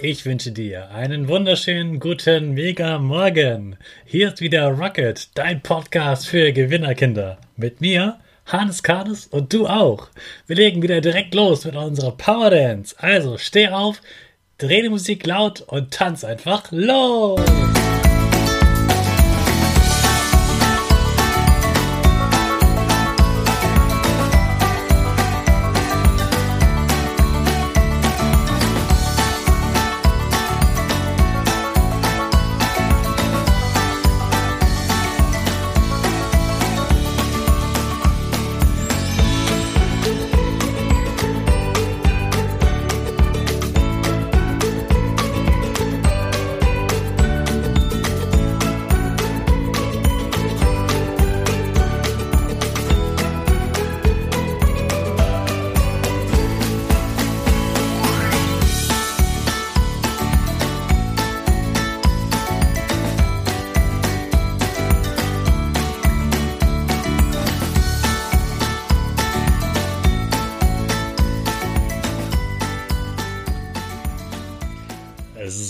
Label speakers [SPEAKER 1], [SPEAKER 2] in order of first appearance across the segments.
[SPEAKER 1] Ich wünsche dir einen wunderschönen guten Mega Morgen. Hier ist wieder Rocket, dein Podcast für Gewinnerkinder. Mit mir, Hans Kades und du auch. Wir legen wieder direkt los mit unserer Power Dance. Also steh auf, dreh die Musik laut und tanz einfach los.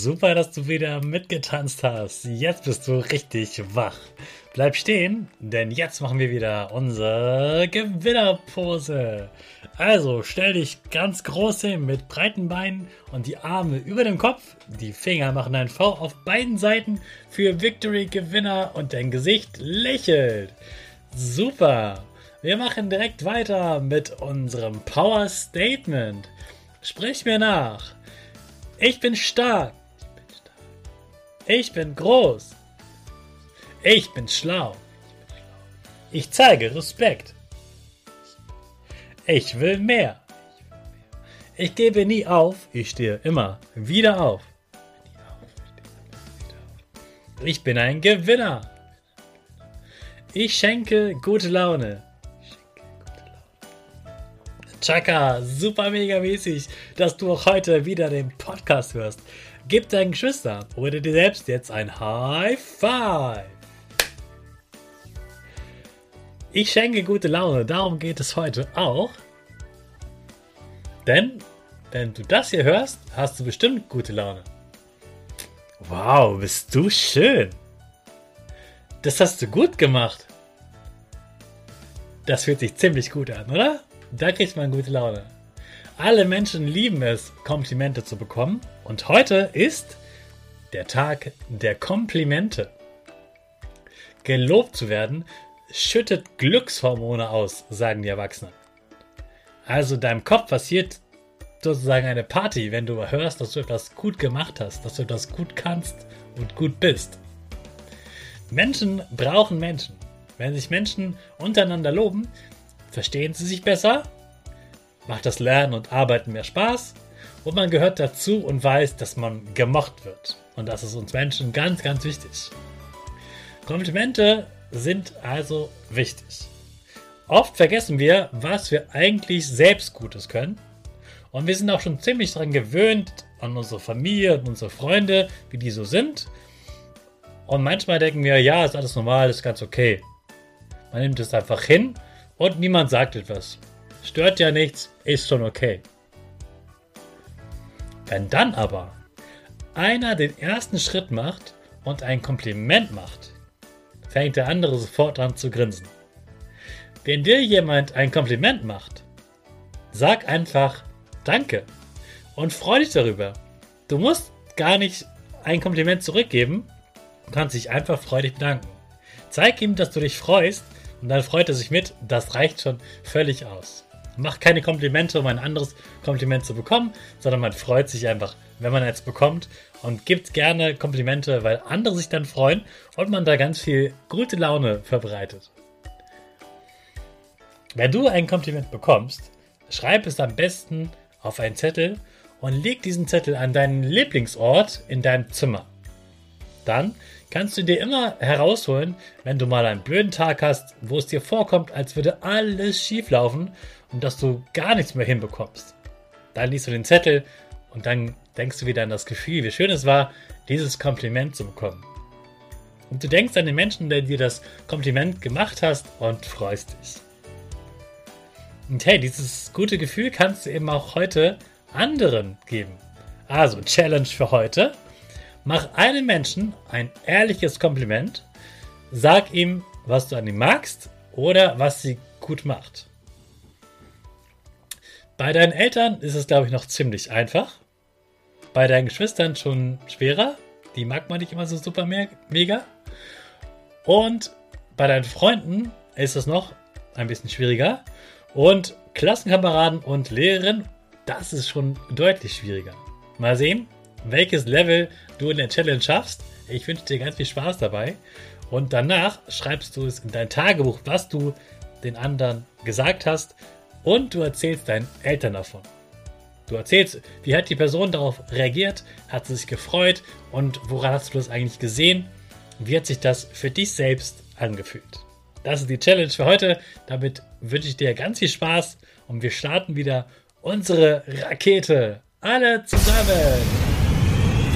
[SPEAKER 1] Super, dass du wieder mitgetanzt hast. Jetzt bist du richtig wach. Bleib stehen, denn jetzt machen wir wieder unsere Gewinnerpose. Also stell dich ganz groß hin mit breiten Beinen und die Arme über dem Kopf. Die Finger machen ein V auf beiden Seiten für Victory Gewinner und dein Gesicht lächelt. Super. Wir machen direkt weiter mit unserem Power Statement. Sprich mir nach. Ich bin stark. Ich bin groß. Ich bin schlau. Ich zeige Respekt. Ich will mehr. Ich gebe nie auf. Ich stehe immer wieder auf. Ich bin ein Gewinner. Ich schenke gute Laune. Chaka, super mega mäßig, dass du auch heute wieder den Podcast hörst. Gib deinen Geschwistern oder dir selbst jetzt ein High Five. Ich schenke gute Laune, darum geht es heute auch. Denn, wenn du das hier hörst, hast du bestimmt gute Laune. Wow, bist du schön. Das hast du gut gemacht. Das fühlt sich ziemlich gut an, oder? Da kriegt man gute Laune. Alle Menschen lieben es, Komplimente zu bekommen. Und heute ist der Tag der Komplimente. Gelobt zu werden schüttet Glückshormone aus, sagen die Erwachsenen. Also deinem Kopf passiert sozusagen eine Party, wenn du hörst, dass du etwas gut gemacht hast, dass du etwas gut kannst und gut bist. Menschen brauchen Menschen. Wenn sich Menschen untereinander loben, verstehen sie sich besser macht das Lernen und Arbeiten mehr Spaß und man gehört dazu und weiß, dass man gemocht wird. Und das ist uns Menschen ganz, ganz wichtig. Komplimente sind also wichtig. Oft vergessen wir, was wir eigentlich selbst Gutes können. Und wir sind auch schon ziemlich daran gewöhnt, an unsere Familie und unsere Freunde, wie die so sind. Und manchmal denken wir, ja, ist alles normal, ist ganz okay. Man nimmt es einfach hin und niemand sagt etwas. Stört ja nichts, ist schon okay. Wenn dann aber einer den ersten Schritt macht und ein Kompliment macht, fängt der andere sofort an zu grinsen. Wenn dir jemand ein Kompliment macht, sag einfach Danke und freu dich darüber. Du musst gar nicht ein Kompliment zurückgeben, du kannst dich einfach freudig bedanken. Zeig ihm, dass du dich freust und dann freut er sich mit. Das reicht schon völlig aus macht keine Komplimente, um ein anderes Kompliment zu bekommen, sondern man freut sich einfach, wenn man eins bekommt und gibt gerne Komplimente, weil andere sich dann freuen und man da ganz viel gute Laune verbreitet. Wenn du ein Kompliment bekommst, schreib es am besten auf einen Zettel und leg diesen Zettel an deinen Lieblingsort in deinem Zimmer. Dann kannst du dir immer herausholen, wenn du mal einen blöden Tag hast, wo es dir vorkommt, als würde alles schief laufen und dass du gar nichts mehr hinbekommst. Dann liest du den Zettel und dann denkst du wieder an das Gefühl, wie schön es war, dieses Kompliment zu bekommen. Und du denkst an den Menschen, der dir das Kompliment gemacht hast und freust dich. Und hey, dieses gute Gefühl kannst du eben auch heute anderen geben. Also, Challenge für heute. Mach einem Menschen ein ehrliches Kompliment. Sag ihm, was du an ihm magst oder was sie gut macht. Bei deinen Eltern ist es, glaube ich, noch ziemlich einfach. Bei deinen Geschwistern schon schwerer. Die mag man nicht immer so super mega. Und bei deinen Freunden ist es noch ein bisschen schwieriger. Und Klassenkameraden und Lehrerinnen, das ist schon deutlich schwieriger. Mal sehen, welches Level du in der Challenge schaffst. Ich wünsche dir ganz viel Spaß dabei. Und danach schreibst du es in dein Tagebuch, was du den anderen gesagt hast. Und du erzählst deinen Eltern davon. Du erzählst, wie hat die Person darauf reagiert, hat sie sich gefreut und woran hast du das eigentlich gesehen? Wie hat sich das für dich selbst angefühlt? Das ist die Challenge für heute. Damit wünsche ich dir ganz viel Spaß und wir starten wieder unsere Rakete. Alle zusammen.